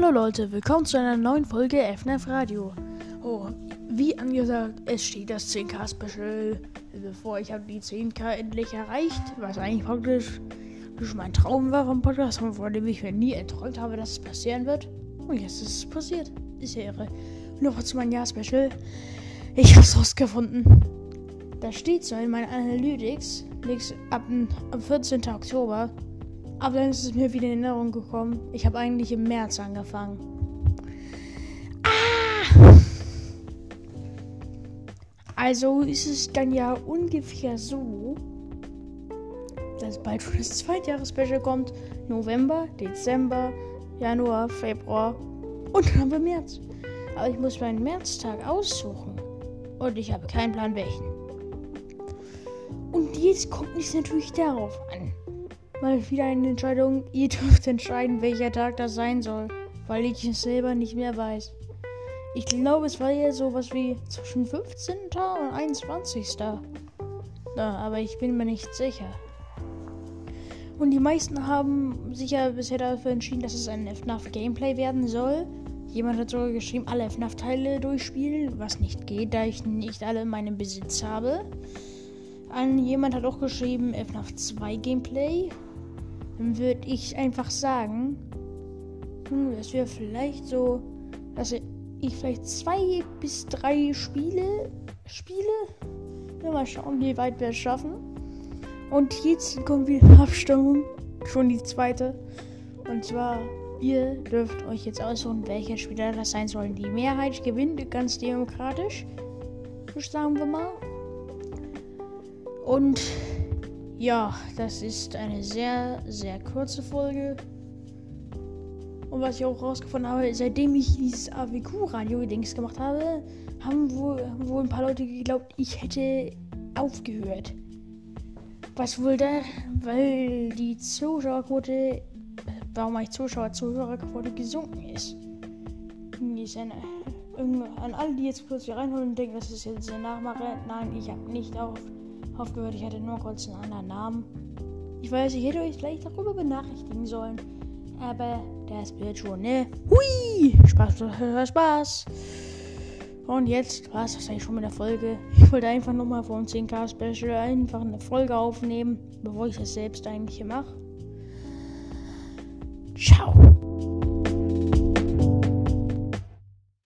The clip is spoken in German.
Hallo Leute, willkommen zu einer neuen Folge FNF Radio. Oh, wie angesagt, es steht das 10k Special bevor. Ich habe die 10k endlich erreicht, was eigentlich praktisch mein Traum war vom Podcast, von dem ich mir nie erträumt habe, dass es passieren wird. Und jetzt ist es passiert. Ist ja irre. Noch zu meinem Jahr-Special. Ich habe es rausgefunden. Da steht so in meinen Analytics, ab, ab 14. Oktober, aber dann ist es mir wieder in Erinnerung gekommen. Ich habe eigentlich im März angefangen. Ah! Also ist es dann ja ungefähr so, dass bald schon das Zweitjahres-Special kommt. November, Dezember, Januar, Februar und dann haben wir März. Aber ich muss meinen Märztag aussuchen. Und ich habe keinen Plan welchen. Und jetzt kommt es natürlich darauf an mal wieder eine Entscheidung. Ihr dürft entscheiden, welcher Tag das sein soll, weil ich es selber nicht mehr weiß. Ich glaube, es war ja sowas wie zwischen 15. und 21. Ja, aber ich bin mir nicht sicher. Und die meisten haben sich ja bisher dafür entschieden, dass es ein FNAF Gameplay werden soll. Jemand hat sogar geschrieben, alle FNAF-Teile durchspielen, was nicht geht, da ich nicht alle in meinem Besitz habe. Ein, jemand hat auch geschrieben, FNAF 2 Gameplay dann würde ich einfach sagen, hm, dass wir vielleicht so, dass ich vielleicht zwei bis drei Spiele spiele. Mal schauen, wie weit wir es schaffen. Und jetzt kommt wieder Abstimmung. Schon die zweite. Und zwar, ihr dürft euch jetzt aussuchen, welcher Spieler das sein soll. Die Mehrheit gewinnt ganz demokratisch. Sagen wir mal. Und ja, das ist eine sehr, sehr kurze Folge. Und was ich auch rausgefunden habe, seitdem ich dieses AWQ-Radio-Dings gemacht habe, haben wohl, haben wohl ein paar Leute geglaubt, ich hätte aufgehört. Was wohl da, weil die Zuschauerquote, warum eigentlich Zuschauer, Zuhörerquote gesunken ist. ist eine, an alle, die jetzt kurz hier reinholen und denken, das ist jetzt eine Nachmache. Nein, ich habe nicht auf aufgehört. Ich hatte nur kurz einen anderen Namen. Ich weiß, ich hätte euch vielleicht darüber benachrichtigen sollen. Aber das wird schon, ne? Hui! Spaß, Spaß. Und jetzt war es das eigentlich schon mit der Folge. Ich wollte einfach nochmal vor dem 10k Special einfach eine Folge aufnehmen, bevor ich das selbst eigentlich hier mache. Ciao.